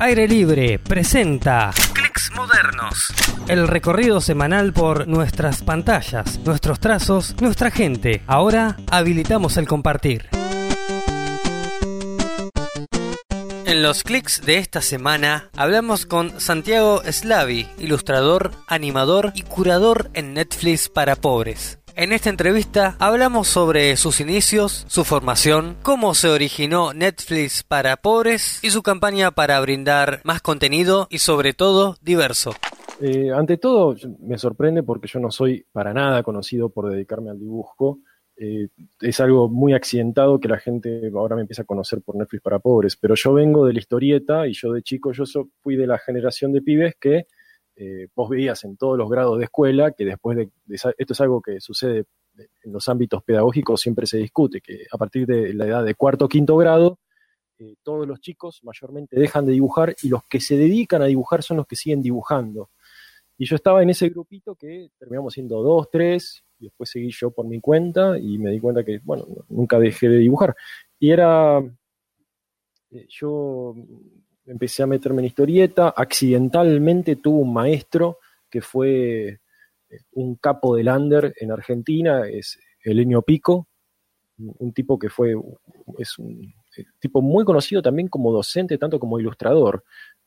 Aire Libre presenta Clics Modernos. El recorrido semanal por nuestras pantallas, nuestros trazos, nuestra gente. Ahora habilitamos el compartir. En los clics de esta semana hablamos con Santiago Slavi, ilustrador, animador y curador en Netflix para pobres. En esta entrevista hablamos sobre sus inicios, su formación, cómo se originó Netflix para pobres y su campaña para brindar más contenido y sobre todo diverso. Eh, ante todo, me sorprende porque yo no soy para nada conocido por dedicarme al dibujo. Eh, es algo muy accidentado que la gente ahora me empieza a conocer por Netflix para pobres, pero yo vengo de la historieta y yo de chico yo fui de la generación de pibes que eh, vos veías en todos los grados de escuela que después de, esto es algo que sucede en los ámbitos pedagógicos, siempre se discute, que a partir de la edad de cuarto o quinto grado, eh, todos los chicos mayormente dejan de dibujar y los que se dedican a dibujar son los que siguen dibujando. Y yo estaba en ese grupito que terminamos siendo dos, tres, y después seguí yo por mi cuenta y me di cuenta que, bueno, nunca dejé de dibujar. Y era, eh, yo empecé a meterme en historieta, accidentalmente tuve un maestro que fue eh, un capo del under en Argentina, es Elenio Pico, un tipo que fue, es un eh, tipo muy conocido también como docente, tanto como ilustrador,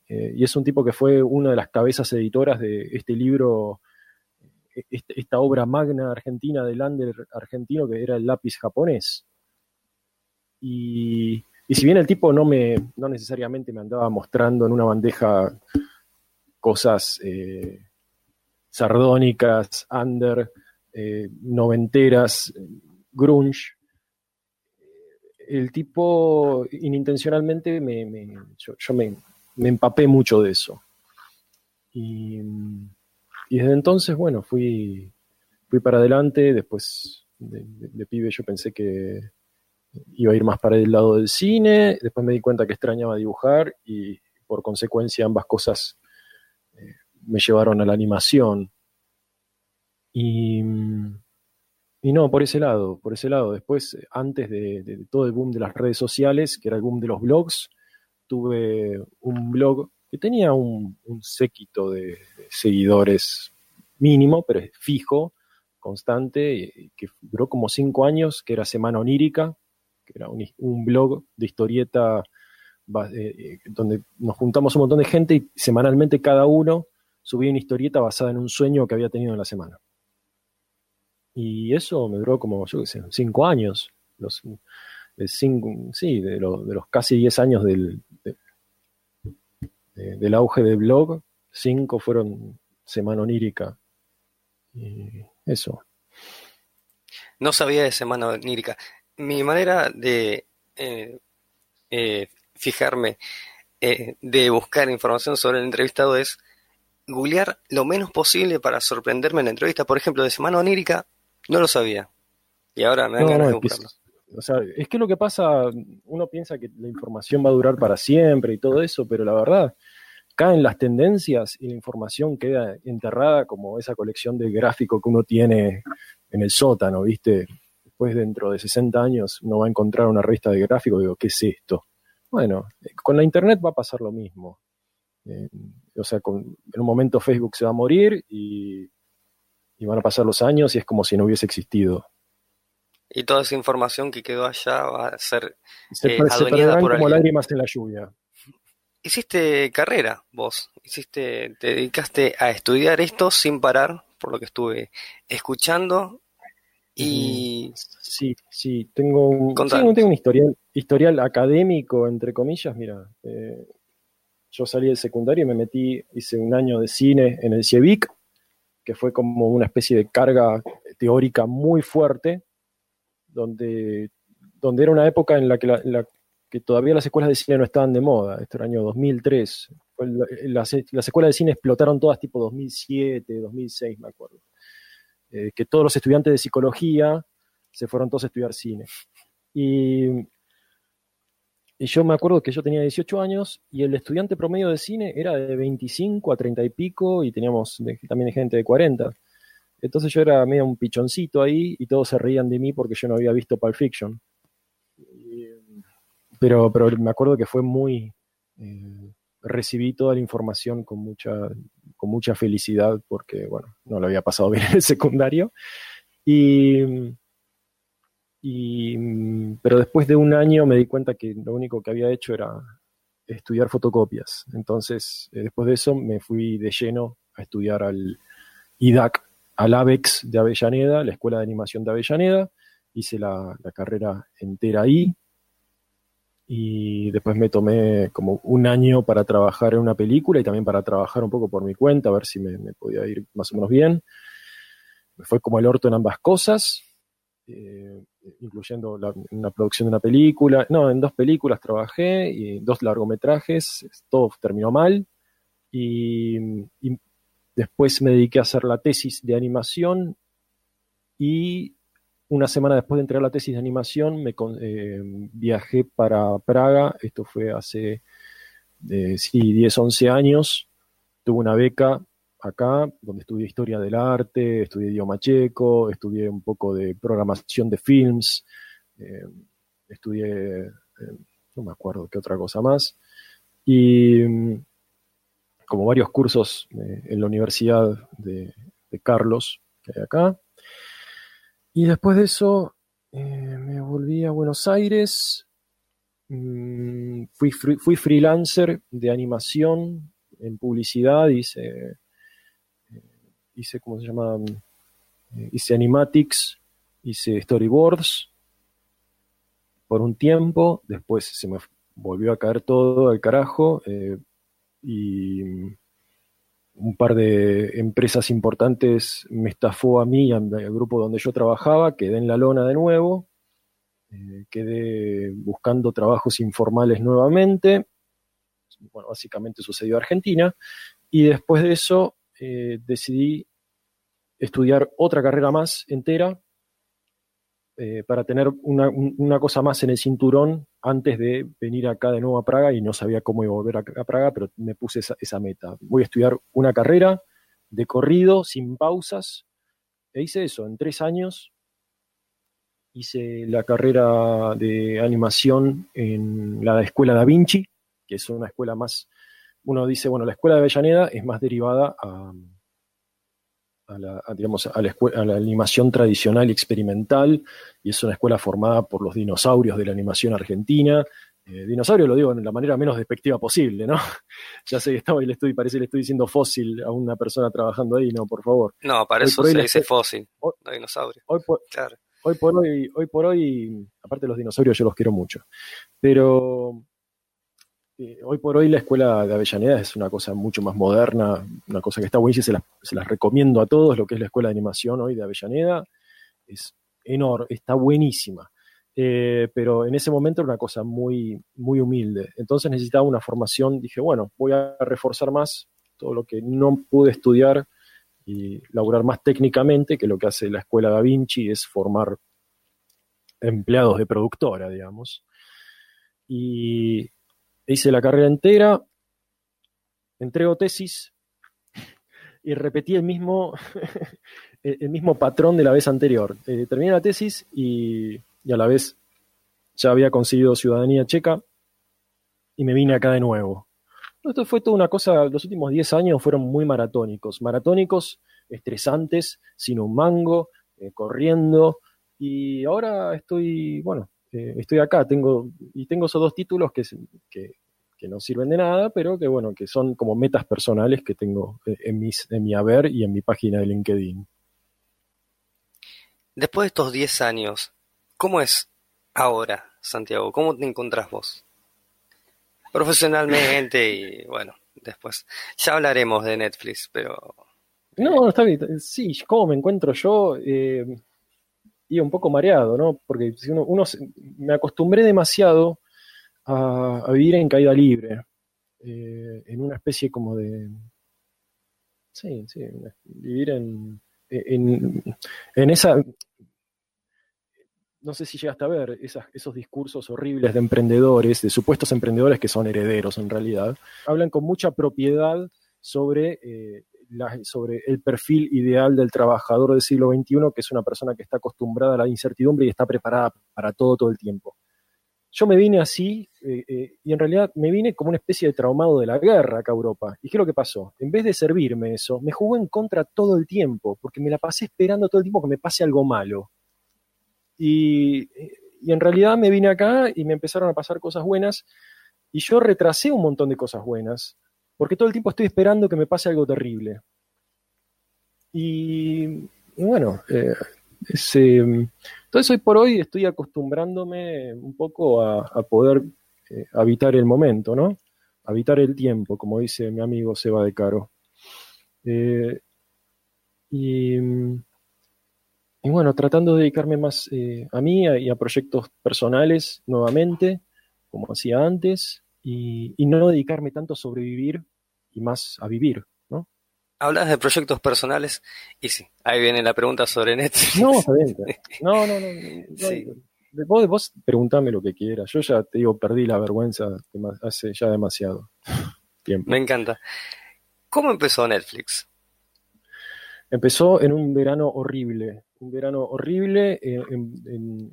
eh, y es un tipo que fue una de las cabezas editoras de este libro, este, esta obra magna argentina del under argentino que era el lápiz japonés. Y y si bien el tipo no me, no necesariamente me andaba mostrando en una bandeja cosas eh, sardónicas, under, eh, noventeras, grunge, el tipo inintencionalmente me, yo, me, empapé mucho de eso. Y, desde entonces, bueno, fui, fui para adelante, después de pibe yo pensé que iba a ir más para el lado del cine, después me di cuenta que extrañaba dibujar y por consecuencia ambas cosas eh, me llevaron a la animación. Y, y, no, por ese lado, por ese lado. Después, antes de, todo el boom de las redes sociales, que era el boom de los blogs, tuve un blog que tenía un, séquito de, seguidores mínimo, pero fijo, constante, que duró como cinco años, que era Semana Onírica, que era un, blog de historieta eh, eh, donde nos juntamos un montón de gente y semanalmente cada uno subía una historieta basada en un sueño que había tenido en la semana. Y eso me duró como, yo qué sé, cinco años. Los, sí, de, los casi diez años del, del auge del blog, cinco fueron Semana Onírica. Eso. No sabía de Semana Onírica mi manera de eh, eh, fijarme, eh, de buscar información sobre el entrevistado es googlear lo menos posible para sorprenderme en la entrevista. Por ejemplo, de Semana Onírica no lo sabía. Y ahora me dan ganas de buscarlo. O sea, es que lo que pasa, uno piensa que la información va a durar para siempre y todo eso, pero la verdad, caen las tendencias y la información queda enterrada como esa colección de gráfico que uno tiene en el sótano, ¿viste? Después dentro de 60 años uno va a encontrar una revista de gráficos y digo, ¿qué es esto? Bueno, eh, con la internet va a pasar lo mismo. Eh, o sea, en un momento Facebook se va a morir y, van a pasar los años y es como si no hubiese existido. Y toda esa información que quedó allá va a ser se, eh, por como lágrimas en la lluvia. Hiciste carrera, vos. Hiciste, te dedicaste a estudiar esto sin parar, por lo que estuve escuchando. Y sí, sí, tengo un, tengo un historial, historial académico, entre comillas. Mira, eh, yo salí del secundario y me metí, hice un año de cine en el CIEVIC, que fue como una especie de carga teórica muy fuerte, donde, donde era una época en la que, la, que todavía las escuelas de cine no estaban de moda. Este era el año 2003. Las, las escuelas de cine explotaron todas tipo 2007, 2006, me acuerdo. Eh, que todos los estudiantes de psicología se fueron todos a estudiar cine. Y, y yo me acuerdo que yo tenía 18 años y el estudiante promedio de cine era de 25 a 30 y pico y teníamos también gente de 40. Entonces yo era medio un pichoncito ahí y todos se reían de mí porque yo no había visto Pulp Fiction. pero, pero me acuerdo que fue muy... Eh, recibí toda la información con mucha, con mucha felicidad porque, bueno, no lo había pasado bien en el secundario. Y, pero después de un año me di cuenta que lo único que había hecho era estudiar fotocopias. Entonces, eh, después de eso me fui de lleno a estudiar al IDAC, al AVEX de Avellaneda, la Escuela de Animación de Avellaneda. Hice la carrera entera ahí, y después me tomé como un año para trabajar en una película y también para trabajar un poco por mi cuenta, a ver si me, podía ir más o menos bien. Me fue como el orto en ambas cosas, eh, incluyendo la, una producción de una película. No, en dos películas trabajé y dos largometrajes, todo terminó mal. Y, y después me dediqué a hacer la tesis de animación y una semana después de entregar la tesis de animación, me eh, viajé para Praga, esto fue hace, eh, sí, 10, 11 años, tuve una beca acá, donde estudié historia del arte, estudié idioma checo, estudié un poco de programación de films, eh, estudié, no me acuerdo qué otra cosa más, y mm, como varios cursos en la Universidad de, de Carlos, que hay acá. Y después de eso eh, me volví a Buenos Aires, mm, fui, fui freelancer de animación en publicidad, hice, eh, hice ¿cómo se llama? Eh, hice animatics, hice storyboards por un tiempo, después se me volvió a caer todo al carajo y un par de empresas importantes me estafó a mí al grupo donde yo trabajaba, quedé en la lona de nuevo, eh, quedé buscando trabajos informales nuevamente, bueno, básicamente sucedió en Argentina, y después de eso eh, decidí estudiar otra carrera más entera eh, para tener una, cosa más en el cinturón antes de venir acá de nuevo a Praga y no sabía cómo iba a volver a, Praga, pero me puse esa, meta. Voy a estudiar una carrera de corrido, sin pausas, e hice eso en tres años. Hice la carrera de animación en la Escuela Da Vinci, que es una escuela más, uno dice, bueno, la Escuela de Avellaneda es más derivada a, a la, digamos, a la, a la, animación tradicional y experimental, y es una escuela formada por los dinosaurios de la animación argentina. Eh, dinosaurio lo digo de la manera menos despectiva posible, ¿no? ya sé que estaba le estoy, parece que le estoy diciendo fósil a una persona trabajando ahí, no, por favor. No, para eso se dice fósil, no dinosaurio. Hoy por, claro. hoy por hoy, hoy por hoy, aparte de los dinosaurios, yo los quiero mucho. Pero eh, hoy por hoy la escuela de Avellaneda es una cosa mucho más moderna, una cosa que está buenísima, se las, recomiendo a todos, lo que es la escuela de animación hoy de Avellaneda, es enorme, está buenísima. Eh, pero en ese momento era una cosa muy, muy humilde. Entonces necesitaba una formación, dije, bueno, voy a reforzar más todo lo que no pude estudiar y laburar más técnicamente, que lo que hace la escuela Da Vinci es formar empleados de productora, digamos. Y hice la carrera entera, entrego tesis y repetí el mismo, el mismo patrón de la vez anterior. Eh, terminé la tesis y, a la vez ya había conseguido ciudadanía checa y me vine acá de nuevo. Esto fue toda una cosa, los últimos 10 años fueron muy maratónicos, maratónicos, estresantes, sin un mango, eh, corriendo, y ahora estoy, bueno, eh, estoy acá, tengo, y tengo esos dos títulos que, que, no sirven de nada, pero que bueno, que son como metas personales que tengo eh, en, mis, en mi haber y en mi página de LinkedIn. Después de estos 10 años, ¿cómo es ahora, Santiago? ¿Cómo te encontrás vos? Profesionalmente y bueno, después ya hablaremos de Netflix, pero... No, está bien, sí, ¿cómo me encuentro yo? Eh, y un poco mareado, ¿no? Porque uno, me acostumbré demasiado a, vivir en caída libre, eh, en una especie como de... Sí, sí, vivir en, en, esa... No sé si llegaste a ver esos discursos horribles de emprendedores, de supuestos emprendedores que son herederos en realidad. Hablan con mucha propiedad sobre eh, sobre el perfil ideal del trabajador del siglo XXI, que es una persona que está acostumbrada a la incertidumbre y está preparada para todo todo el tiempo. yo me vine así eh, eh, y en realidad me vine como una especie de traumado de la guerra acá a Europa. ¿Y qué es lo que pasó? En vez de servirme eso, me jugó en contra todo el tiempo, porque me la pasé esperando todo el tiempo que me pase algo malo. Y, y en realidad me vine acá y me empezaron a pasar cosas buenas y yo retrasé un montón de cosas buenas, porque todo el tiempo estoy esperando que me pase algo terrible. Y, bueno, eh, entonces hoy por hoy estoy acostumbrándome un poco a, poder eh, habitar el momento, ¿no? Habitar el tiempo, como dice mi amigo Seba de Caro. Eh, y, bueno, tratando de dedicarme más a mí y a proyectos personales nuevamente, como hacía antes, y, y no dedicarme tanto a sobrevivir y más a vivir. Hablas de proyectos personales y sí, ahí viene la pregunta sobre Netflix. No, no, no, no, Vos, vos preguntame lo que quieras. Yo ya te digo, perdí la vergüenza hace ya demasiado tiempo. Me encanta. ¿Cómo empezó Netflix? Empezó en un verano horrible, un verano horrible, en,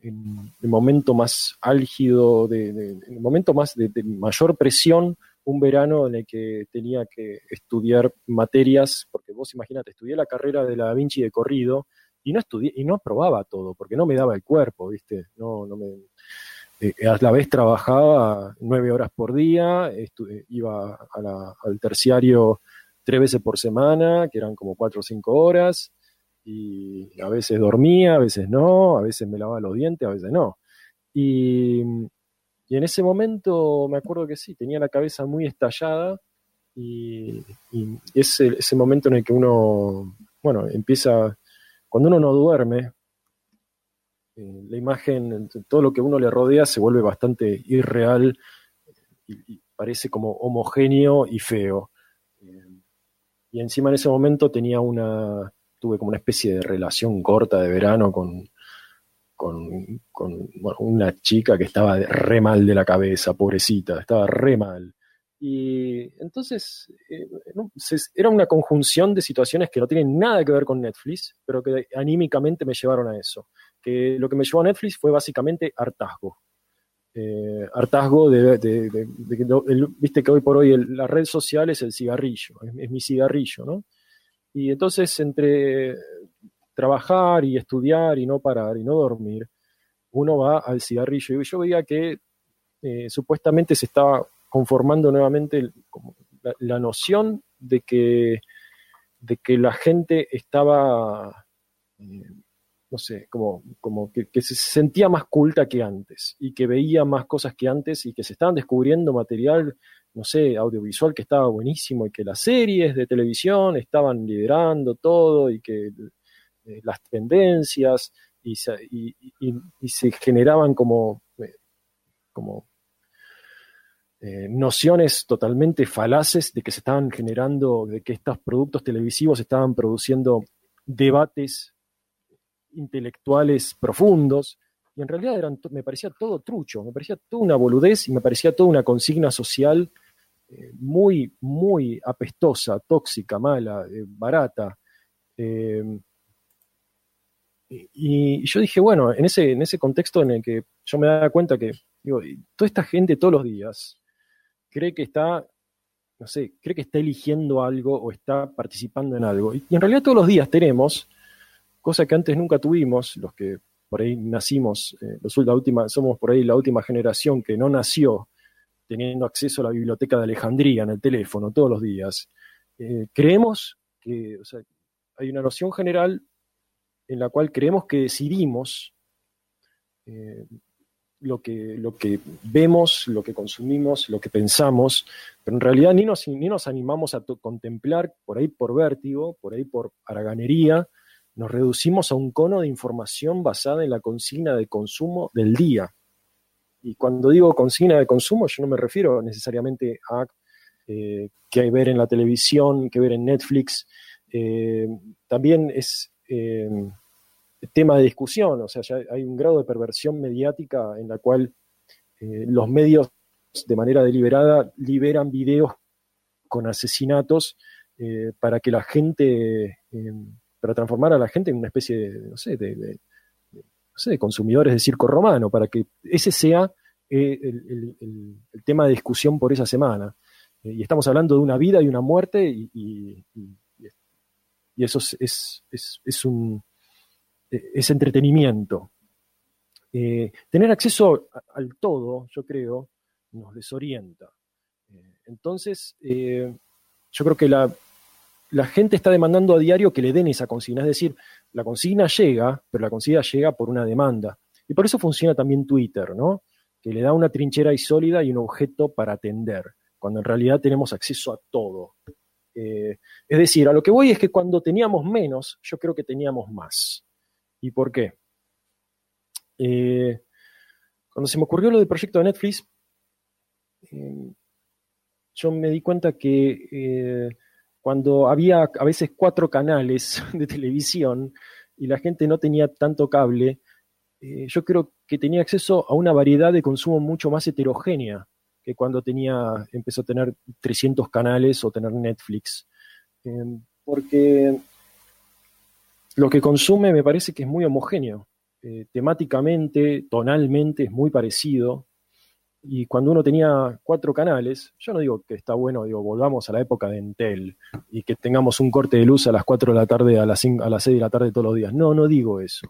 el momento más álgido, de, en el momento más de mayor presión un verano en el que tenía que estudiar materias, porque vos imagínate, estudié la carrera de la Vinci de corrido y no estudié y no probaba todo, porque no me daba el cuerpo, ¿viste? No, no me, eh, a la vez trabajaba nueve horas por día, eh, iba al terciario tres veces por semana, que eran como cuatro o cinco horas, y a veces dormía, a veces no, a veces me lavaba los dientes, a veces no. Y y en ese momento me acuerdo que sí, tenía la cabeza muy estallada y, es ese momento en el que uno, bueno, empieza, cuando uno no duerme, eh, la imagen, todo lo que uno le rodea se vuelve bastante irreal y, parece como homogéneo y feo. Eh, y encima en ese momento tenía una, tuve como una especie de relación corta de verano con, con, una chica que estaba re mal de la cabeza, pobrecita, estaba re mal. Y entonces eh, era una conjunción de situaciones que no tienen nada que ver con Netflix, pero que anímicamente me llevaron a eso. Que lo que me llevó a Netflix fue básicamente hartazgo. Eh, hartazgo de, que, viste que hoy por hoy la red social es el cigarrillo, es mi cigarrillo, ¿no? Y entonces entre trabajar y estudiar y no parar y no dormir, uno va al cigarrillo. Y yo veía que eh, supuestamente se estaba conformando nuevamente la, noción de que, de que la gente estaba, eh, no sé, como, como que, se sentía más culta que antes y que veía más cosas que antes y que se estaban descubriendo material, no sé, audiovisual que estaba buenísimo y que las series de televisión estaban liderando todo y que eh, las tendencias y se, generaban como, eh, como eh, nociones totalmente falaces de que se estaban generando, de que estos productos televisivos estaban produciendo debates intelectuales profundos, y en realidad eran, me parecía todo trucho, me parecía toda una boludez y me parecía toda una consigna social muy, muy apestosa, tóxica, mala, barata. Y, yo dije, bueno, en ese, en ese contexto en el que yo me daba cuenta que, digo, toda esta gente todos los días cree que está, no sé, cree que está eligiendo algo o está participando en algo. Y, en realidad todos los días tenemos, cosa que antes nunca tuvimos, los que por ahí nacimos, eh, la última, somos por ahí la última generación que no nació teniendo acceso a la biblioteca de Alejandría en el teléfono todos los días. Eh, creemos que hay una noción general en la cual creemos que decidimos eh, lo, que, lo que vemos, lo que consumimos, lo que pensamos, pero en realidad ni nos, ni nos animamos a contemplar por ahí por vértigo, por ahí por haraganería, nos reducimos a un cono de información basada en la consigna de consumo del día. Y cuando digo consigna de consumo, yo no me refiero necesariamente a eh, hay ver en la televisión, qué ver en Netflix. Eh, también es eh, tema de discusión, o sea, hay un grado de perversión mediática en la cual eh, los medios de manera deliberada liberan videos con asesinatos para que la gente, para transformar a la gente en una especie de, no sé, de, consumidores de circo romano, para que ese sea el, tema de discusión por esa semana. y estamos hablando de una vida y una muerte y, eso es, es, un es entretenimiento. tener acceso al todo, yo creo, nos desorienta. entonces, yo creo que la, la gente está demandando a diario que le den esa consigna. Es decir, la consigna llega, pero la consigna llega por una demanda. Y por eso funciona también Twitter, ¿no? Que le da una trinchera y sólida y un objeto para atender, cuando en realidad tenemos acceso a todo. Eh, es decir, a lo que voy es que cuando teníamos menos, yo creo que teníamos más. ¿Y por qué? Eh, cuando se me ocurrió lo del proyecto de Netflix, eh, yo me di cuenta que cuando había a veces cuatro canales de televisión y la gente no tenía tanto cable, eh, yo creo que tenía acceso a una variedad de consumo mucho más heterogénea que cuando tenía, empezó a tener 300 canales o tener Netflix. Em, porque lo que consume me parece que es muy homogéneo. Eh, temáticamente, tonalmente es muy parecido. Y cuando uno tenía cuatro canales, yo no digo que está bueno, digo, volvamos a la época de Entel y que tengamos un corte de luz a las 4 de la tarde, a las, 5, a las 6 de la tarde todos los días. No, no digo eso.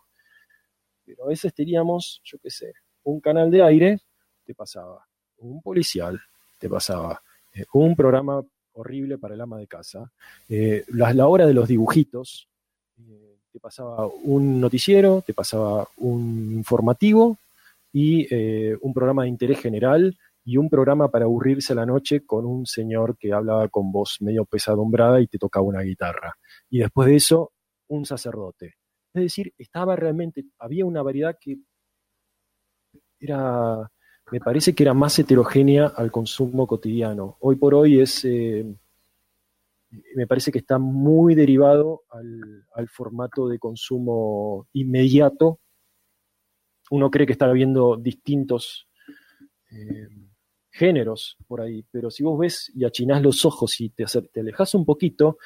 Pero a veces teníamos, yo qué sé, un canal de aire, te pasaba. Un policial, te pasaba. Eh, un programa horrible para el ama de casa. Eh, la, hora de los dibujitos, eh, te pasaba un noticiero, te pasaba un informativo y eh, un programa de interés general y un programa para aburrirse a la noche con un señor que hablaba con voz medio pesadumbrada y te tocaba una guitarra. Y después de eso, un sacerdote. Es decir, estaba realmente, había una variedad que era, me parece que era más heterogénea al consumo cotidiano. Hoy por hoy es, eh, me parece que está muy derivado al, al formato de consumo inmediato uno cree que está viendo distintos eh, géneros por ahí, pero si vos ves y achinás los ojos y te, alejas un poquito,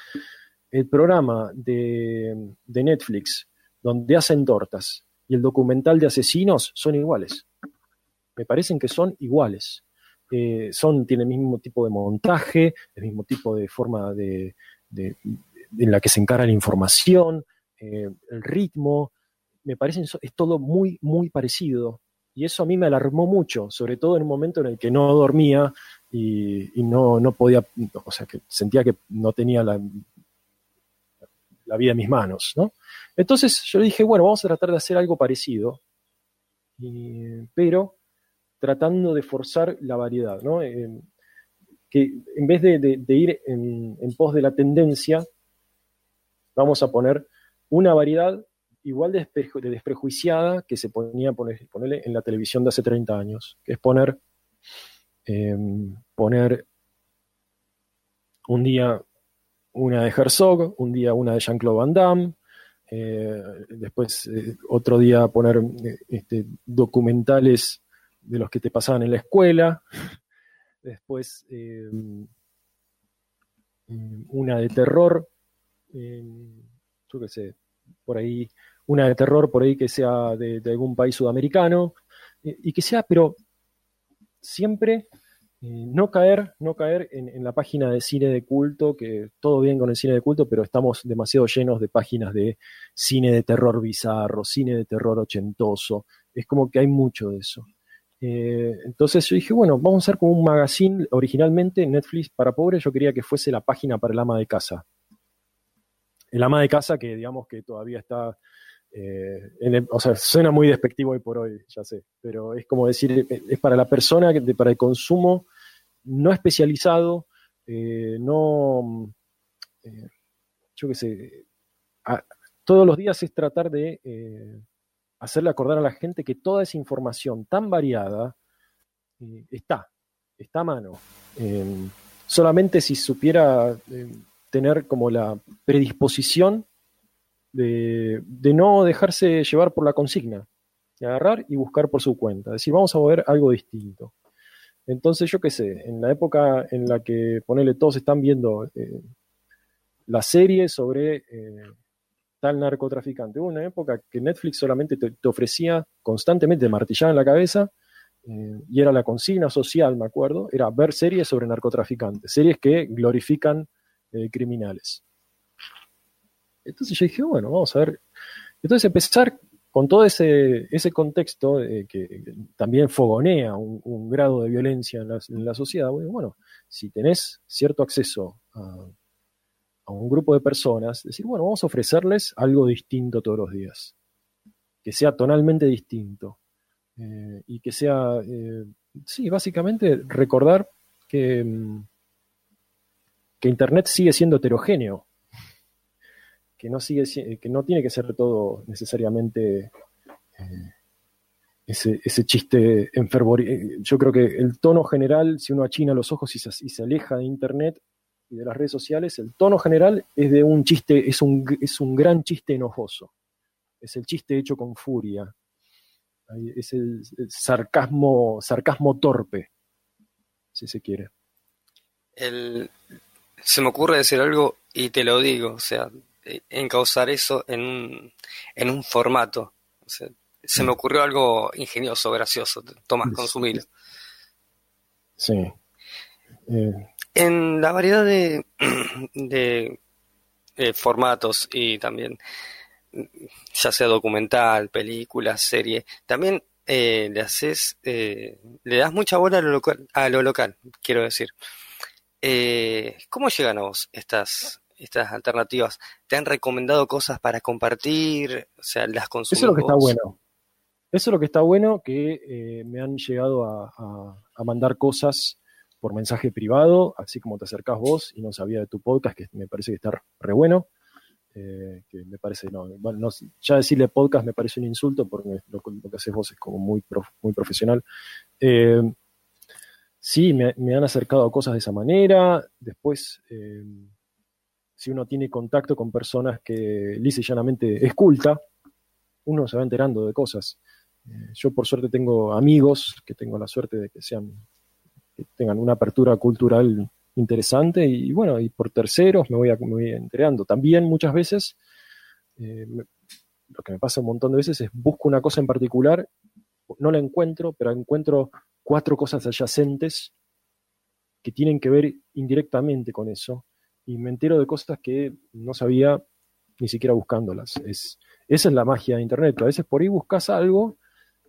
el programa de, Netflix donde hacen tortas y el documental de asesinos son iguales. Me parecen que son iguales. Eh, son, tienen el mismo tipo de montaje, el mismo tipo de forma de, en la que se encara la información, eh, el ritmo, me parece es todo muy, muy parecido. Y eso a mí me alarmó mucho, sobre todo en un momento en el que no dormía y, no, no, podía, o sea, que sentía que no tenía la, la vida en mis manos, ¿no? Entonces yo dije, bueno, vamos a tratar de hacer algo parecido, pero tratando de forzar la variedad, ¿no? Eh, que en vez de, ir en, en, pos de la tendencia, vamos a poner una variedad igual de, desprejuiciada que se ponía poner, ponerle en la televisión de hace 30 años, que es poner, em, poner un día una de Herzog, un día una de Jean-Claude Van Damme, eh, después eh, otro día poner eh, este, documentales de los que te pasaban en la escuela, después em, una de terror, em, yo qué sé, por ahí una de terror por ahí que sea de, algún país sudamericano, eh, y que sea, pero siempre eh, no caer, no caer en, la página de cine de culto, que todo bien con el cine de culto, pero estamos demasiado llenos de páginas de cine de terror bizarro, cine de terror ochentoso. Es como que hay mucho de eso. Eh, entonces yo dije, bueno, vamos a hacer como un magazine originalmente Netflix para pobres. Yo quería que fuese la página para el ama de casa. El ama de casa que digamos que todavía está eh, o sea, suena muy despectivo hoy por hoy, ya sé, pero es como decir, es para la persona, para el consumo no especializado, eh, no, eh, yo qué sé, todos los días es tratar de hacerle acordar a la gente que toda esa información tan variada está, está a mano. solamente si supiera tener como la predisposición de, no dejarse llevar por la consigna, de agarrar y buscar por su cuenta, decir, vamos a ver algo distinto. Entonces, yo qué sé, en la época en la que, ponele, todos están viendo eh, la serie sobre eh, tal narcotraficante, hubo una época que Netflix solamente te, ofrecía constantemente, martillada en la cabeza, eh, y era la consigna social, me acuerdo, era ver series sobre narcotraficantes, series que glorifican criminales. Entonces yo dije, bueno, vamos a ver. Entonces empezar con todo ese, ese contexto que también fogonea un, grado de violencia en la, sociedad, bueno, si tenés cierto acceso a, a un grupo de personas, decir, bueno, vamos a ofrecerles algo distinto todos los días, que sea tonalmente distinto eh, y que sea, eh, sí, básicamente recordar que, mm, que Internet sigue siendo heterogéneo, que no, sigue, que no tiene que ser todo necesariamente eh, ese, ese, chiste enfermo. Yo creo que el tono general, si uno achina los ojos y se aleja de Internet, y de las redes sociales, el tono general es de un chiste, es un, es un gran chiste enojoso. Es el chiste hecho con furia. Es el, sarcasmo, sarcasmo torpe, si se quiere. se me ocurre decir algo y te lo digo, o sea, encauzar eso en un, en un formato. se me mm. ocurrió algo ingenioso, gracioso. Tomás, consumir. Sí. Eh, en la variedad de, formatos y también ya sea documental, película, serie, también eh, le haces, eh, le das mucha bola a lo local, a lo local quiero decir. ¿Cómo llegan a vos estas, estas alternativas? ¿Te han recomendado cosas para compartir? O sea, las Eso es lo que está bueno. Eso es lo que está bueno, que me han llegado a mandar cosas por mensaje privado, así como te acercás vos y no sabía de tu podcast, que me parece que está re bueno. Eh, que me parece, no, bueno, ya decirle podcast me parece un insulto porque lo, que haces vos es como muy, muy profesional. Eh, sí, me, han acercado a cosas de esa manera. Después, eh, si uno tiene contacto con personas que lisa y llanamente esculta, uno se va enterando de cosas. yo por suerte tengo amigos que tengo la suerte de que sean que tengan una apertura cultural interesante y, bueno, y por terceros me voy, a, me enterando. También muchas veces, eh, lo que me pasa un montón de veces es busco una cosa en particular, no la encuentro, pero encuentro cuatro cosas adyacentes que tienen que ver indirectamente con eso y me entero de cosas que no sabía ni siquiera buscándolas. Es, esa es la magia de Internet. A veces por ahí buscas algo,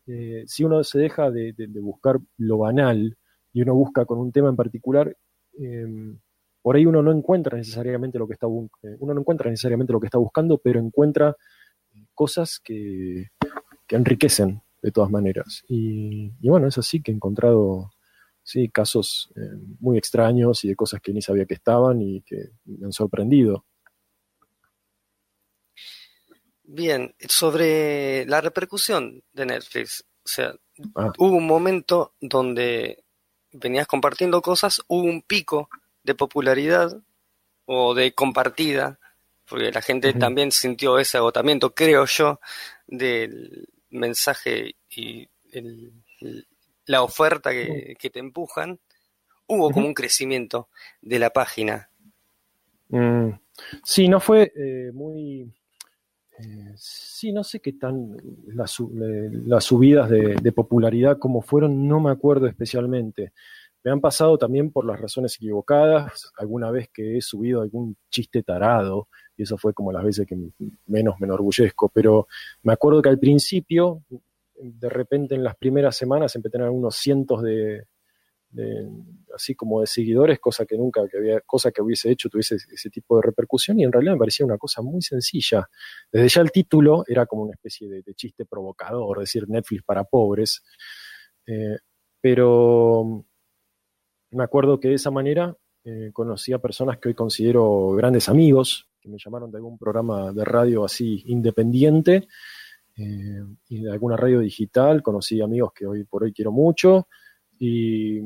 eh, si uno se deja de, buscar lo banal y uno busca con un tema en particular, em, por ahí uno no encuentra necesariamente lo que está eh, uno no encuentra necesariamente lo que está buscando, pero encuentra cosas que, enriquecen de todas maneras. Y, bueno, es así que he encontrado sí, casos eh, muy extraños y de cosas que ni sabía que estaban y que me han sorprendido. Bien, sobre la repercusión de Netflix, o sea, ah. hubo un momento donde venías compartiendo cosas, hubo un pico de popularidad o de compartida, porque la gente también sintió ese agotamiento, creo yo, del mensaje y la oferta que, te empujan. Hubo como un crecimiento de la página. Mm. Sí, no fue eh, muy... Eh, sí, no sé qué tan las, subidas de, popularidad como fueron, no me acuerdo especialmente. Me han pasado también por las razones equivocadas, alguna vez que he subido algún chiste tarado, y eso fue como las veces que menos me enorgullezco, pero me acuerdo que al principio, de repente en las primeras semanas empecé a unos cientos de, así como de seguidores, cosa que nunca que había, cosa que hubiese hecho tuviese ese tipo de repercusión y en realidad me parecía una cosa muy sencilla. Desde ya el título era como una especie de, chiste provocador, decir Netflix para pobres, eh, pero me acuerdo que de esa manera eh, conocí a personas que hoy considero grandes amigos, que me llamaron de algún programa de radio así independiente eh, y de alguna radio digital, conocí amigos que hoy por hoy quiero mucho y,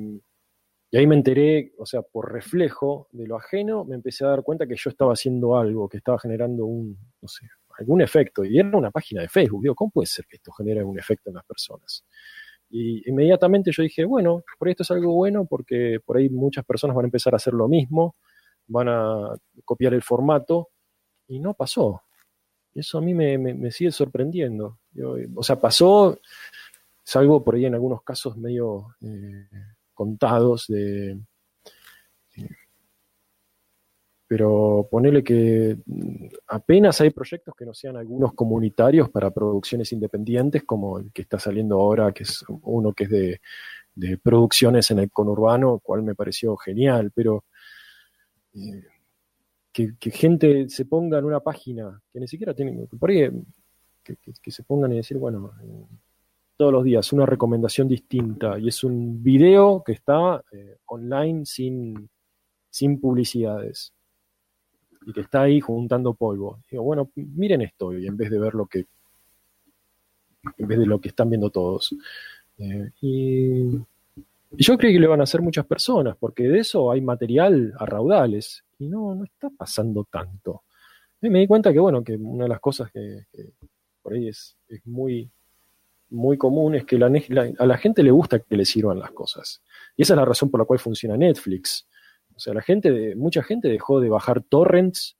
ahí me enteré, o sea, por reflejo de lo ajeno, me empecé a dar cuenta que yo estaba haciendo algo, que estaba generando un, no sé, algún efecto. Y era una página de Facebook. Digo, ¿cómo puede ser que esto genere un efecto en las personas? Y inmediatamente yo dije, bueno, por esto es algo bueno porque por ahí muchas personas van a empezar a hacer lo mismo, van a copiar el formato, y no pasó. Eso a mí me, sigue sorprendiendo. o sea, pasó salvo por ahí en algunos casos medio eh, contados de... pero ponele que apenas hay proyectos que no sean algunos comunitarios para producciones independientes, como el que está saliendo ahora, que es uno que es de, producciones en el conurbano, cual me pareció genial, pero eh, que, gente se ponga en una página que ni siquiera tiene, por ahí, que, se pongan y decir, bueno, eh, todos los días una recomendación distinta y es un video que está eh, online sin, sin publicidades y que está ahí juntando polvo. Digo, bueno, miren esto y en vez de ver lo que en vez de lo que están viendo todos. y yo creo que le van a hacer muchas personas, porque de eso hay material a raudales, y no, no está pasando tanto. Me di cuenta que, bueno, que una de las cosas que, por ahí es, muy, muy común es que a la gente le gusta que le sirvan las cosas. Y esa es la razón por la cual funciona Netflix. O sea, la gente, mucha gente dejó de bajar torrents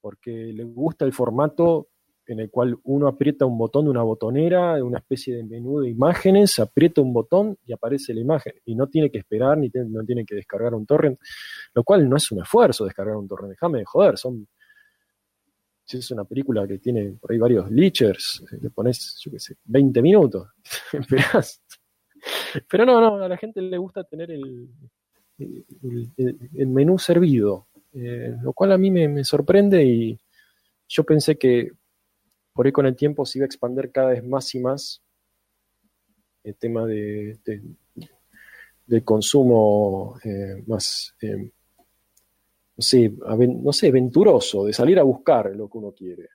porque le gusta el formato en el cual uno aprieta un botón de una botonera, una especie de menú de imágenes, aprieta un botón y aparece la imagen. Y no tiene que esperar, ni no tiene que descargar un torrent, lo cual no es un esfuerzo descargar un torrent. Déjame de joder, son. Si es una película que tiene por ahí varios leechers, eh, le pones, yo qué sé, 20 minutos, esperás. Pero no, no, a la gente le gusta tener el, el, menú servido, eh, lo cual a mí me sorprende y yo pensé que por ahí con el tiempo se iba a expandir cada vez más y más el tema de, de, consumo eh, más, eh, no, sé, no sé, venturoso, de salir a buscar lo que uno quiere.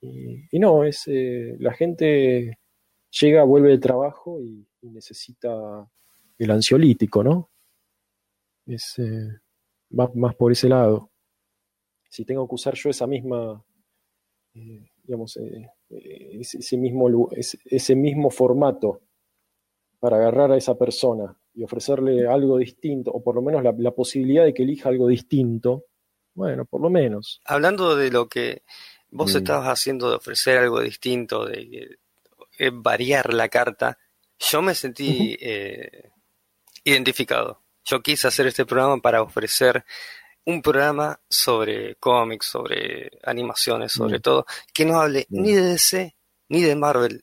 Y, no, es eh, la gente llega, vuelve del trabajo y, necesita el ansiolítico, ¿no? Es, va más por ese lado. Si tengo que usar yo esa misma digamos, eh, eh, ese, mismo, ese, mismo formato para agarrar a esa persona y ofrecerle algo distinto, o por lo menos la, posibilidad de que elija algo distinto, bueno, por lo menos. Hablando de lo que vos mm. estabas haciendo de ofrecer algo distinto, de, eh, variar la carta, yo me sentí identificado. Yo quise hacer este programa para ofrecer un programa sobre cómics, sobre animaciones, sobre mm. todo, que no hable mm. ni de DC ni de Marvel.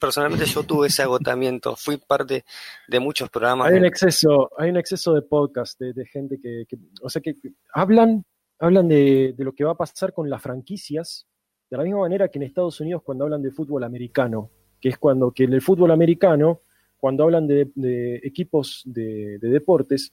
Personalmente yo tuve ese agotamiento, fui parte de muchos programas. Hay un exceso, hay un exceso de podcast, de, gente que, o sea, que hablan, hablan de, lo que va a pasar con las franquicias, de la misma manera que en Estados Unidos cuando hablan de fútbol americano, que es cuando que en el fútbol americano, cuando hablan de, equipos de deportes,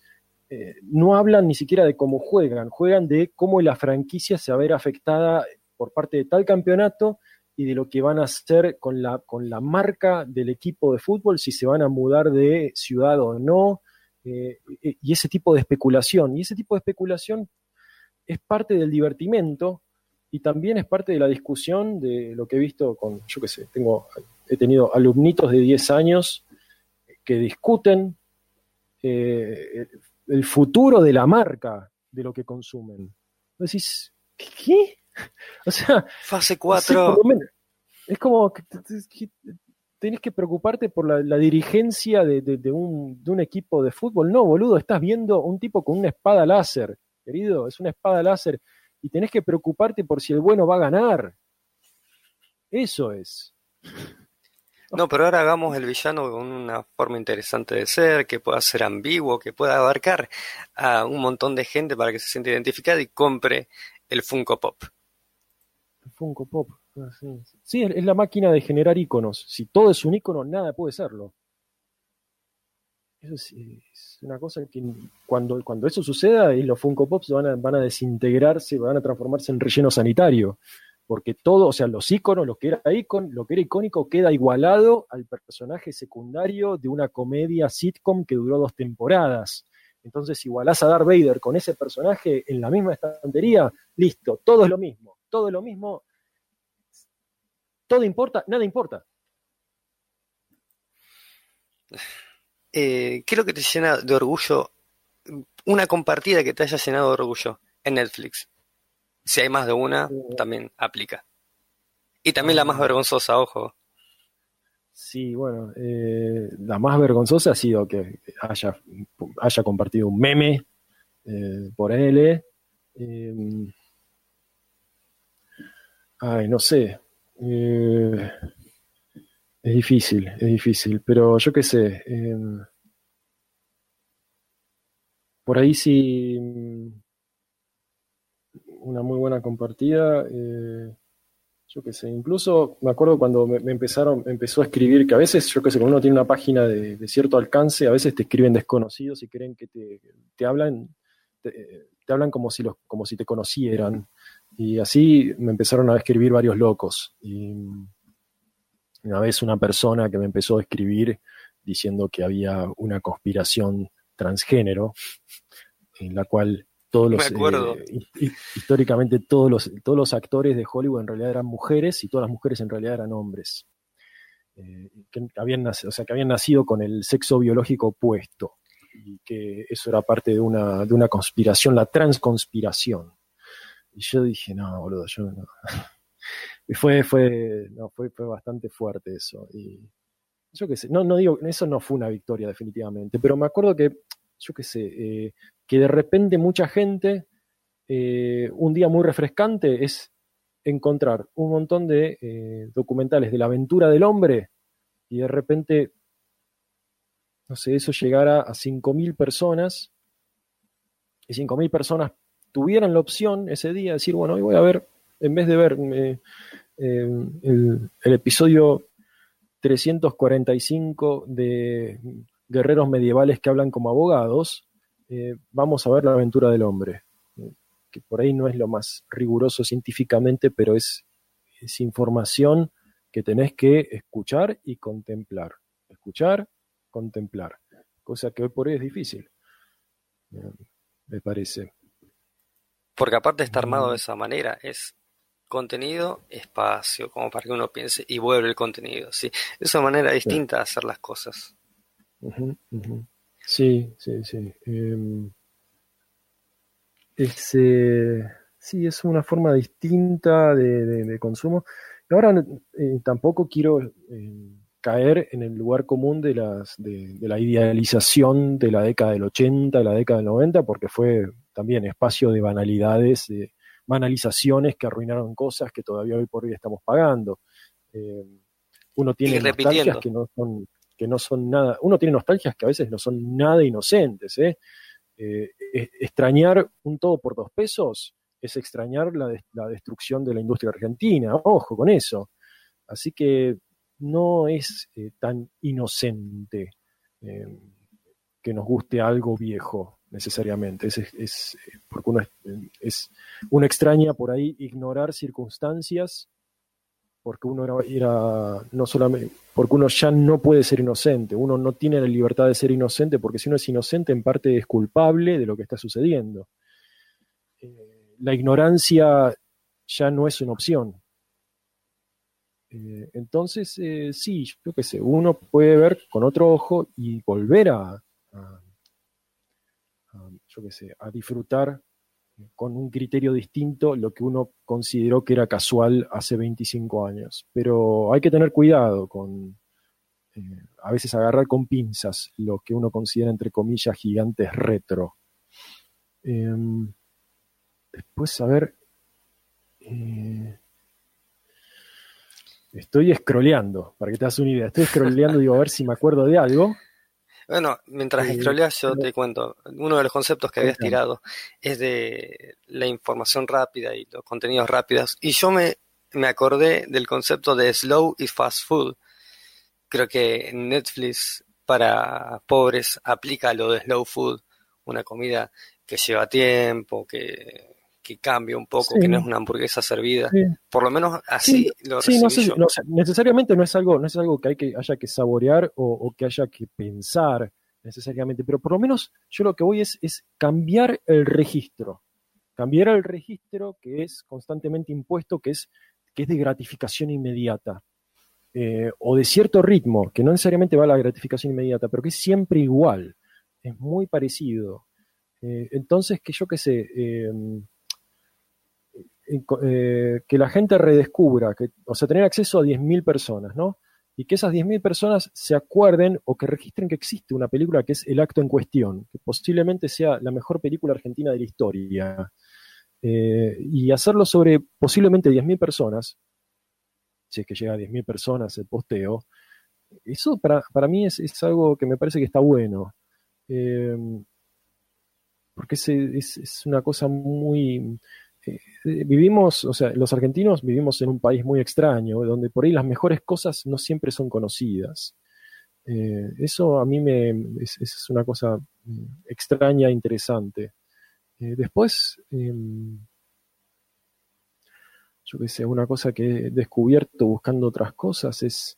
eh, no hablan ni siquiera de cómo juegan, juegan de cómo la franquicia se va a ver afectada por parte de tal campeonato y de lo que van a hacer con la, con la marca del equipo de fútbol, si se van a mudar de ciudad o no, eh, y ese tipo de especulación. Y ese tipo de especulación es parte del divertimento y también es parte de la discusión de lo que he visto con, yo qué sé, tengo, he tenido alumnitos de 10 años que discuten eh, el futuro de la marca de lo que consumen. Decís, ¿qué? O sea, fase 4. es como que tenés que preocuparte por la, dirigencia de, un, de, un, equipo de fútbol. No, boludo, estás viendo un tipo con una espada láser, querido, es una espada láser, y tenés que preocuparte por si el bueno va a ganar. Eso es. No, pero ahora hagamos el villano con una forma interesante de ser, que pueda ser ambiguo, que pueda abarcar a un montón de gente para que se sienta identificada y compre el Funko Pop. El Funko Pop, ah, sí. es la máquina de generar iconos. Si todo es un icono, nada puede serlo. Eso es, una cosa que cuando, cuando eso suceda los Funko Pops van a, van a desintegrarse, van a transformarse en relleno sanitario porque todo, o sea, los iconos, lo que era lo que era icónico queda igualado al personaje secundario de una comedia sitcom que duró dos temporadas. Entonces, igualás a Darth Vader con ese personaje en la misma estantería, listo, todo es lo mismo, todo es lo mismo, todo importa, nada importa. Eh, ¿Qué es lo que te llena de orgullo? Una compartida que te haya llenado de orgullo en Netflix. Si hay más de una, también aplica. Y también la más vergonzosa, ojo. Sí, bueno, eh, la más vergonzosa ha sido que haya, haya compartido un meme eh, por él. Eh, ay, no sé. es difícil, es difícil, pero yo qué sé. por ahí sí, una muy buena compartida yo qué sé, incluso me acuerdo cuando me, empezaron, empezó a escribir, que a veces, yo qué sé, cuando uno tiene una página de, cierto alcance, a veces te escriben desconocidos y creen que te, hablan, te, hablan como si los, como si te conocieran. Y así me empezaron a escribir varios locos. Y una vez una persona que me empezó a escribir diciendo que había una conspiración transgénero, en la cual todos los eh, históricamente todos los todos los actores de Hollywood en realidad eran mujeres y todas las mujeres en realidad eran hombres. Eh, que habían nacido, o sea que habían nacido con el sexo biológico opuesto y que eso era parte de una de una conspiración la transconspiración. Y yo dije no boludo yo no y fue fue no fue, fue bastante fuerte eso. Y yo qué sé no no digo eso no fue una victoria definitivamente pero me acuerdo que yo qué sé eh, que de repente mucha gente, eh, un día muy refrescante es encontrar un montón de eh, documentales de la aventura del hombre y de repente, no sé, eso llegara a 5.000 personas y 5.000 personas tuvieran la opción ese día de decir, bueno, hoy voy a ver, en vez de ver eh, el, el episodio 345 de guerreros medievales que hablan como abogados, eh, vamos a ver la aventura del hombre, eh, que por ahí no es lo más riguroso científicamente, pero es, información que tenés que escuchar y contemplar. Escuchar, contemplar, cosa que hoy por hoy es difícil, eh, me parece. Porque aparte está armado de esa manera, es contenido, espacio, como para que uno piense y vuelve el contenido. ¿sí? Es una manera distinta de hacer las cosas. Sí, sí, sí. Em, es, eh, sí, es una forma distinta de, consumo. ahora eh, tampoco quiero eh, caer en el lugar común de, las, de, la idealización de la década del 80, de la década del 90, porque fue también espacio de banalidades, de banalizaciones que arruinaron cosas que todavía hoy por hoy estamos pagando. Em, uno tiene nostalgias que no son que no son nada, uno tiene nostalgias que a veces no son nada inocentes. ¿eh? Eh, extrañar un todo por dos pesos es extrañar la, destrucción de la industria argentina, ojo con eso. Así que no es eh, tan inocente que nos guste algo viejo necesariamente. Es, es, porque uno, es, uno extraña por ahí ignorar circunstancias porque uno era, no solamente, porque uno ya no puede ser inocente, uno no tiene la libertad de ser inocente, porque si uno es inocente, en parte es culpable de lo que está sucediendo. Eh, la ignorancia ya no es una opción. Eh, entonces, eh, sí, yo qué sé, uno puede ver con otro ojo y volver a, yo qué sé, a disfrutar con un criterio distinto lo que uno consideró que era casual hace 25 años. Pero hay que tener cuidado con eh, a veces agarrar con pinzas lo que uno considera entre comillas gigantes retro. Em, después, a ver. Eh, estoy scrolleando, para que te hagas una idea. Estoy scrolleando, digo, a ver si me acuerdo de algo. Bueno, mientras eh, yo te cuento, uno de los conceptos que habías tirado es de la información rápida y los contenidos rápidos. Y yo me, me acordé del concepto de slow y fast food. Creo que Netflix para pobres aplica lo de slow food, una comida que lleva tiempo, que que cambie un poco, que no es una hamburguesa servida. Por lo menos así lo sí, no, necesariamente no es algo, no es algo que, hay que haya que saborear o, que haya que pensar necesariamente, pero por lo menos yo lo que voy es, es cambiar el registro. Cambiar el registro que es constantemente impuesto, que es, que es de gratificación inmediata. Eh, o de cierto ritmo, que no necesariamente va a la gratificación inmediata, pero que es siempre igual, es muy parecido. Eh, entonces, que yo qué sé, eh, eh, que la gente redescubra, o sea, tener acceso a 10.000 personas, ¿no? y que esas 10.000 personas se acuerden o que registren que existe una película que es El acto en cuestión, que posiblemente sea la mejor película argentina de la historia. Eh, y hacerlo sobre posiblemente 10.000 personas, si es que llega a 10.000 personas el posteo, eso para, mí es, algo que me parece que está bueno. Eh, porque es, es, una cosa muy eh, vivimos, o sea, los argentinos vivimos en un país muy extraño, donde por ahí las mejores cosas no siempre son conocidas. Eh, eso a mí me, es, una cosa mm, extraña, e interesante. Eh, después, em, yo qué sé, una cosa que he descubierto buscando otras cosas es...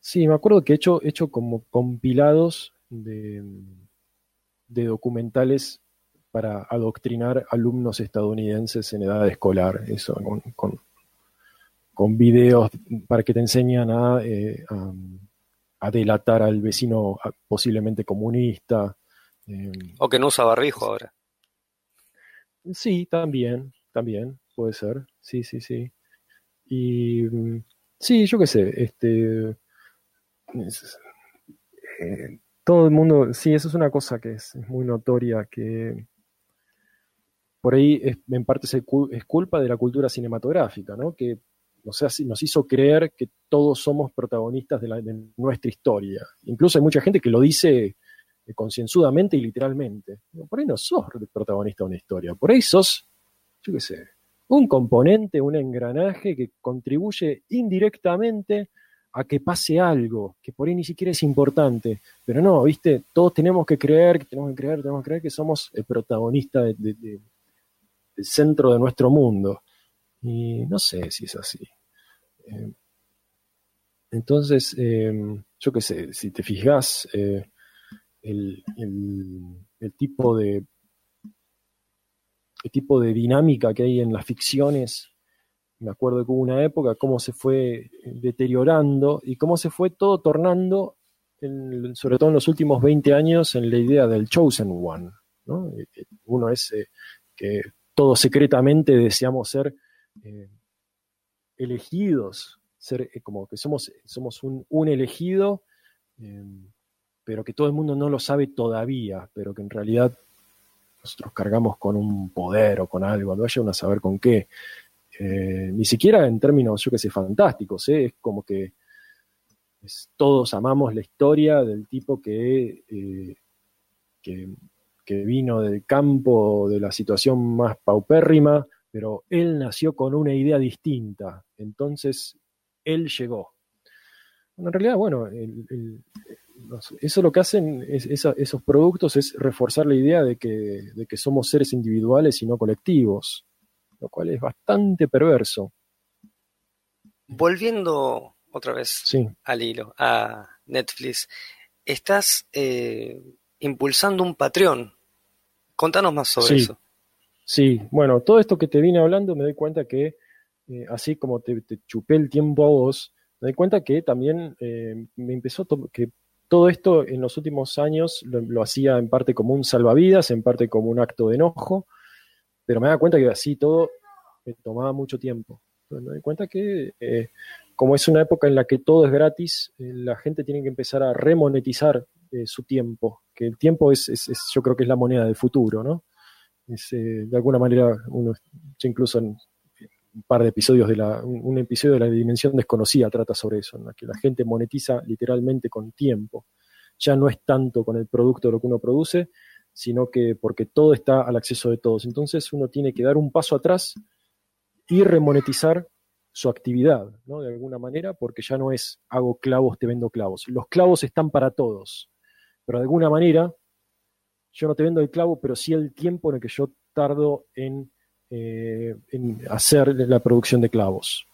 sí, me acuerdo que he hecho, hecho como compilados de, de documentales para adoctrinar alumnos estadounidenses en edad escolar, eso, con, con, videos para que te enseñan a, eh, a, delatar al vecino posiblemente comunista. Em, o que no usa barbijo ahora. Sí, también, también, puede ser, sí, sí, sí. Y mm, sí, yo qué sé, este... Eh, todo el mundo, sí, eso es una cosa que es muy notoria, que por ahí en parte es, culpa de la cultura cinematográfica, ¿no? que nos, hizo creer que todos somos protagonistas de, nuestra historia. Incluso hay mucha gente que lo dice eh, concienzudamente y literalmente. Por ahí no sos protagonista de una historia, por ahí sos, yo qué sé, un componente, un engranaje que contribuye indirectamente a que pase algo, que por ahí ni siquiera es importante. Pero no, viste, todos tenemos que creer, tenemos que creer, tenemos que creer que somos el protagonista de, el centro de nuestro mundo. Y no sé si es así. Eh, entonces, eh, yo qué sé, si te fijas, eh, el, tipo de el tipo de dinámica que hay en las ficciones, me acuerdo que hubo una época, cómo se fue deteriorando y cómo se fue todo tornando, sobre todo en los últimos 20 años, en la idea del chosen one. Uno es que todos secretamente deseamos ser eh, elegidos, ser eh, como que somos, somos un, elegido, em, pero que todo el mundo no lo sabe todavía, pero que en realidad nosotros cargamos con un poder o con algo, no vaya a saber con qué. Eh, ni siquiera en términos, yo que sé, fantásticos, es como que todos amamos la historia del tipo que, que que vino del campo de la situación más paupérrima, pero él nació con una idea distinta, entonces él llegó. en realidad, bueno, eso lo que hacen esos productos es reforzar la idea de que, de que somos seres individuales y no colectivos, lo cual es bastante perverso. Volviendo otra vez al hilo, a Netflix, estás eh, impulsando un Patreon. Contanos más sobre eso. Sí, bueno, todo esto que te vine hablando me doy cuenta que, eh, así como te, chupé el tiempo a vos, me doy cuenta que también eh, me empezó que todo esto en los últimos años lo, hacía en parte como un salvavidas, en parte como un acto de enojo, pero me da cuenta que así todo me tomaba mucho tiempo. me doy cuenta que eh, como es una época en la que todo es gratis, la gente tiene que empezar a remonetizar eh, su tiempo, que el tiempo es, yo creo que es la moneda del futuro, ¿no? Eh, de alguna manera, uno, incluso en un par de episodios de la, un, episodio de la dimensión desconocida trata sobre eso, en la que la gente monetiza literalmente con tiempo. Ya no es tanto con el producto de lo que uno produce, sino que porque todo está al acceso de todos. Entonces uno tiene que dar un paso atrás y remonetizar su actividad, ¿no? De alguna manera, porque ya no es hago clavos, te vendo clavos. Los clavos están para todos pero de alguna manera yo no te vendo el clavo, pero sí el tiempo en el que yo tardo en, eh, hacer la producción de clavos.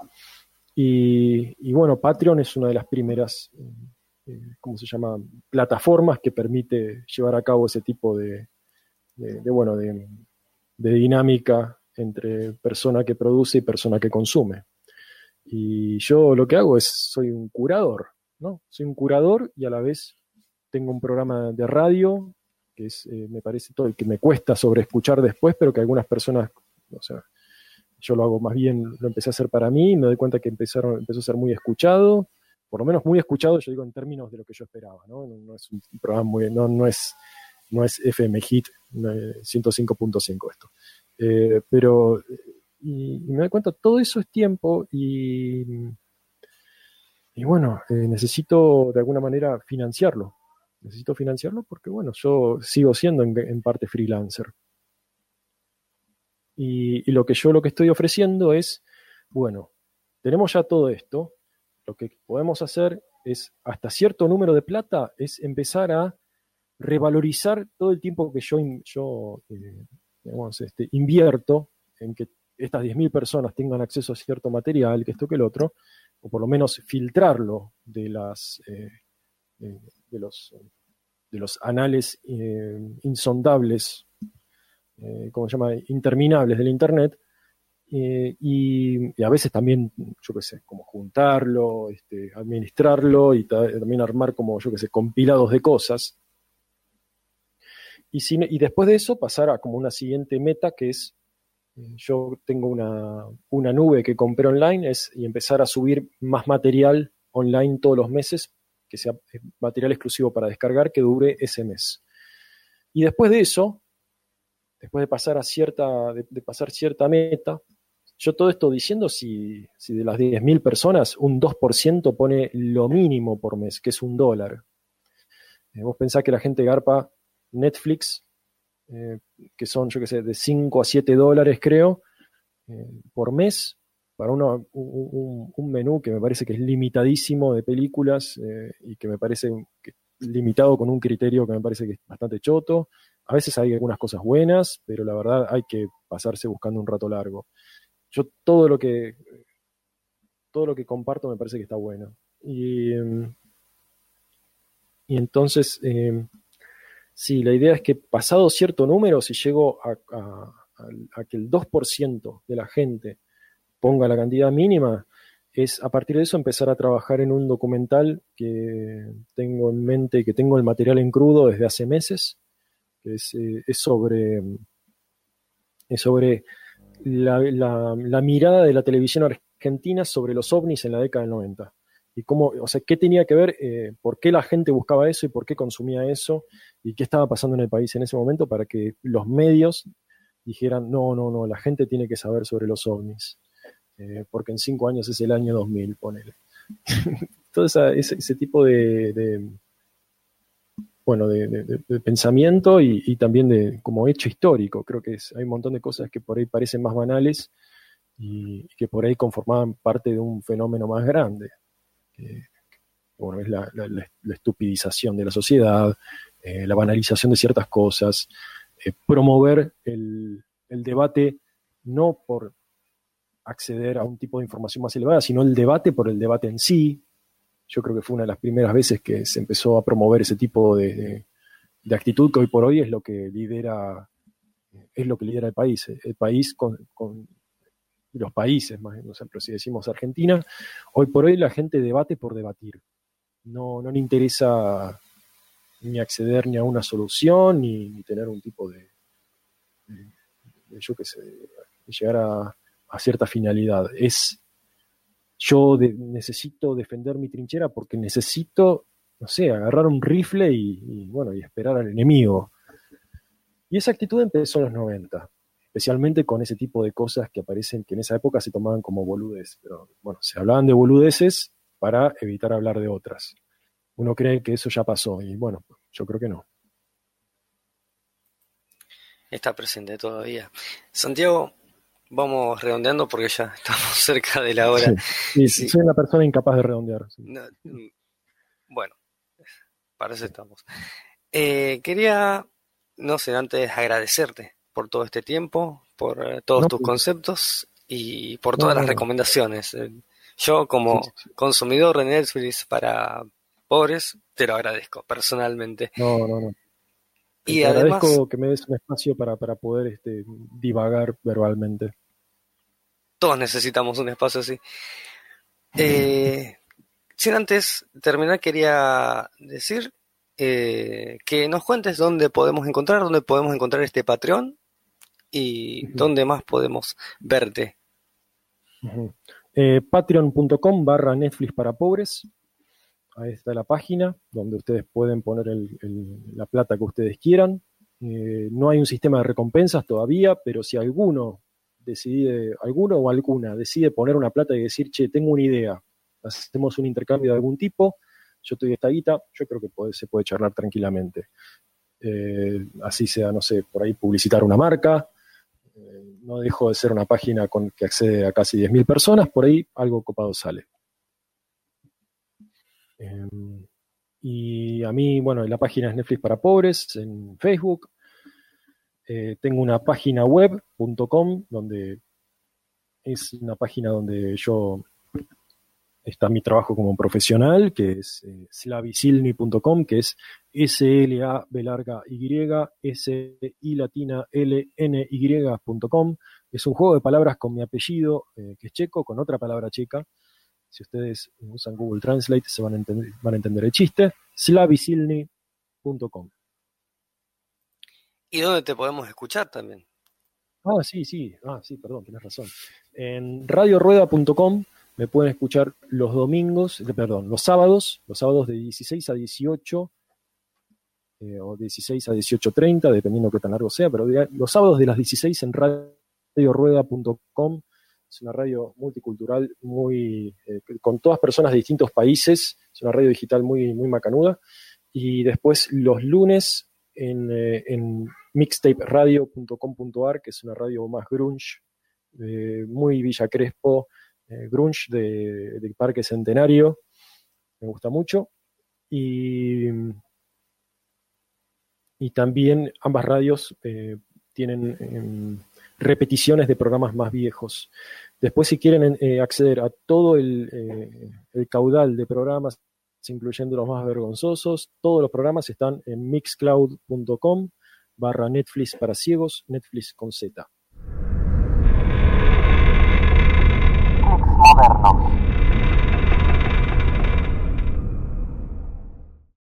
Y, bueno, Patreon es una de las primeras, eh, ¿cómo se llama?, plataformas que permite llevar a cabo ese tipo de, bueno, de, dinámica entre persona que produce y persona que consume. Y yo lo que hago es, soy un curador, ¿no? Soy un curador y a la vez tengo un programa de radio, que es, eh, me parece todo el que me cuesta sobre escuchar después, pero que algunas personas, o sea, yo lo hago más bien, lo empecé a hacer para mí, me doy cuenta que empezaron, empezó a ser muy escuchado, por lo menos muy escuchado, yo digo en términos de lo que yo esperaba, ¿no? No, es un programa muy, no, no es, no es FM Hit 105.5 esto. Eh, pero, y, me doy cuenta, todo eso es tiempo y, y bueno, eh, necesito de alguna manera financiarlo. Necesito financiarlo porque, bueno, yo sigo siendo en parte freelancer. Y, lo que yo lo que estoy ofreciendo es, bueno, tenemos ya todo esto, lo que podemos hacer es, hasta cierto número de plata, es empezar a revalorizar todo el tiempo que yo, yo eh, este, invierto en que estas 10.000 personas tengan acceso a cierto material, que esto que el otro, o por lo menos filtrarlo de las eh, de, los de los anales eh, insondables eh, ¿cómo se llama?, interminables del Internet, eh, y, a veces también, yo qué sé, como juntarlo, este, administrarlo y también armar como, yo qué sé, compilados de cosas. Y, y después de eso pasar a como una siguiente meta que es, yo tengo una, una nube que compré online es, y empezar a subir más material online todos los meses, que sea material exclusivo para descargar, que dure ese mes. Y después de eso, después de pasar cierta, de, pasar cierta meta, yo todo esto diciendo si, si de las 10.000 personas un 2% pone lo mínimo por mes, que es un dólar. Eh, vos pensás que la gente garpa Netflix, eh, que son, yo qué sé, de 5 a 7 dólares creo, eh, por mes, para uno, un, menú que me parece que es limitadísimo de películas y que me parece limitado con un criterio que me parece que es bastante choto a veces hay algunas cosas buenas, pero la verdad hay que pasarse buscando un rato largo. Yo todo lo que todo lo que comparto me parece que está bueno. Y, em, y entonces, eh, sí, la idea es que pasado cierto número, si llego a, a que el 2% de la gente ponga la cantidad mínima, es a partir de eso empezar a trabajar en un documental que tengo en mente, que tengo el material en crudo desde hace meses, que eh, es, sobre, es sobre la, mirada de la televisión argentina sobre los ovnis en la década del 90. Y cómo, o sea, qué tenía que ver, eh, por qué la gente buscaba eso y por qué consumía eso y qué estaba pasando en el país en ese momento para que los medios dijeran, no, no, no, la gente tiene que saber sobre los ovnis, eh, porque en cinco años es el año 2000, ponele. Todo ese, tipo de, bueno, de, pensamiento y, también de como hecho histórico. Creo que hay un montón de cosas que por ahí parecen más banales y que por ahí conformaban parte de un fenómeno más grande. bueno, es la, estupidización de la sociedad, eh, la banalización de ciertas cosas, eh, promover el debate no por acceder a un tipo de información más elevada, sino el debate por el debate en sí, yo creo que fue una de las primeras veces que se empezó a promover ese tipo de, actitud que hoy por hoy es lo que lidera es lo que lidera el país. El país con, los países, más por ejemplo, si decimos Argentina, hoy por hoy la gente debate por debatir. No, no le interesa ni acceder ni a una solución, ni, tener un tipo de, yo qué sé, llegar a, a, cierta finalidad. Es yo necesito defender mi trinchera porque necesito, no sé, agarrar un rifle y, bueno, y esperar al enemigo. Y esa actitud empezó en los 90, especialmente con ese tipo de cosas que aparecen, que en esa época se tomaban como boludes, pero bueno, se hablaban de boludeces para evitar hablar de otras. Uno cree que eso ya pasó y bueno, yo creo que no. Está presente todavía. Santiago, Vamos redondeando porque ya estamos cerca de la hora. Sí, soy una persona incapaz de redondear. Mm, bueno, para eso estamos. Eh, quería, no sé, antes agradecerte por todo este tiempo, por eh, todos tus pues. conceptos y por todas las recomendaciones. Eh, yo como consumidor de Netflix para pobres, te lo agradezco personalmente. No, no, no. Y te agradezco que me des un espacio para, para poder este, divagar verbalmente. Todos necesitamos un espacio así. Eh, sin antes terminar, quería decir eh, que nos cuentes dónde podemos encontrar, dónde podemos encontrar este Patreon y dónde más podemos verte Eh, Patreon.com barra Netflix para pobres. Ahí está la página donde ustedes pueden poner la plata que ustedes quieran. Eh, no hay un sistema de recompensas todavía, pero si alguno decide, alguno o alguna decide poner una plata y decir, che, tengo una idea, hacemos un intercambio de algún tipo, yo estoy esta guita, yo creo que se puede charlar tranquilamente. Eh, así sea, no sé, por ahí publicitar una marca, eh, no dejo de ser una página con, que accede a casi 10.000 personas, por ahí algo copado sale. Em, y a mí, bueno, la página es Netflix para pobres en Facebook. Eh, tengo una página web.com donde es una página donde yo está mi trabajo como profesional, que es eh, slavisilni.com, que es S-L-A B larga Y, S-I latina L-N Y.com. Es un juego de palabras con mi apellido, eh, que es checo, con otra palabra checa. Si ustedes usan Google Translate se van a entender, van a entender el chiste. slavisilni.com. ¿Y dónde te podemos escuchar también? Ah, sí, sí, ah, sí, perdón, tienes razón. En radiorueda.com me pueden escuchar los domingos, perdón, los sábados, los sábados de 16 a 18 eh, o 16 a 18.30, dependiendo qué tan largo sea, pero los sábados de las 16 en radiorueda.com es una radio multicultural, muy eh, con todas personas de distintos países, es una radio digital muy, muy macanuda. Y después los lunes en, eh, en mixtaperadio.com.ar, que es una radio más grunge, muy Villa Crespo, eh, grunge de, Parque Centenario, me gusta mucho. Y, y también ambas radios eh, tienen em, repeticiones de programas más viejos. Después, si quieren eh, acceder a todo el, el, caudal de programas, incluyendo los más vergonzosos, todos los programas están en mixcloud.com barra Netflix para ciegos, Netflix con Z.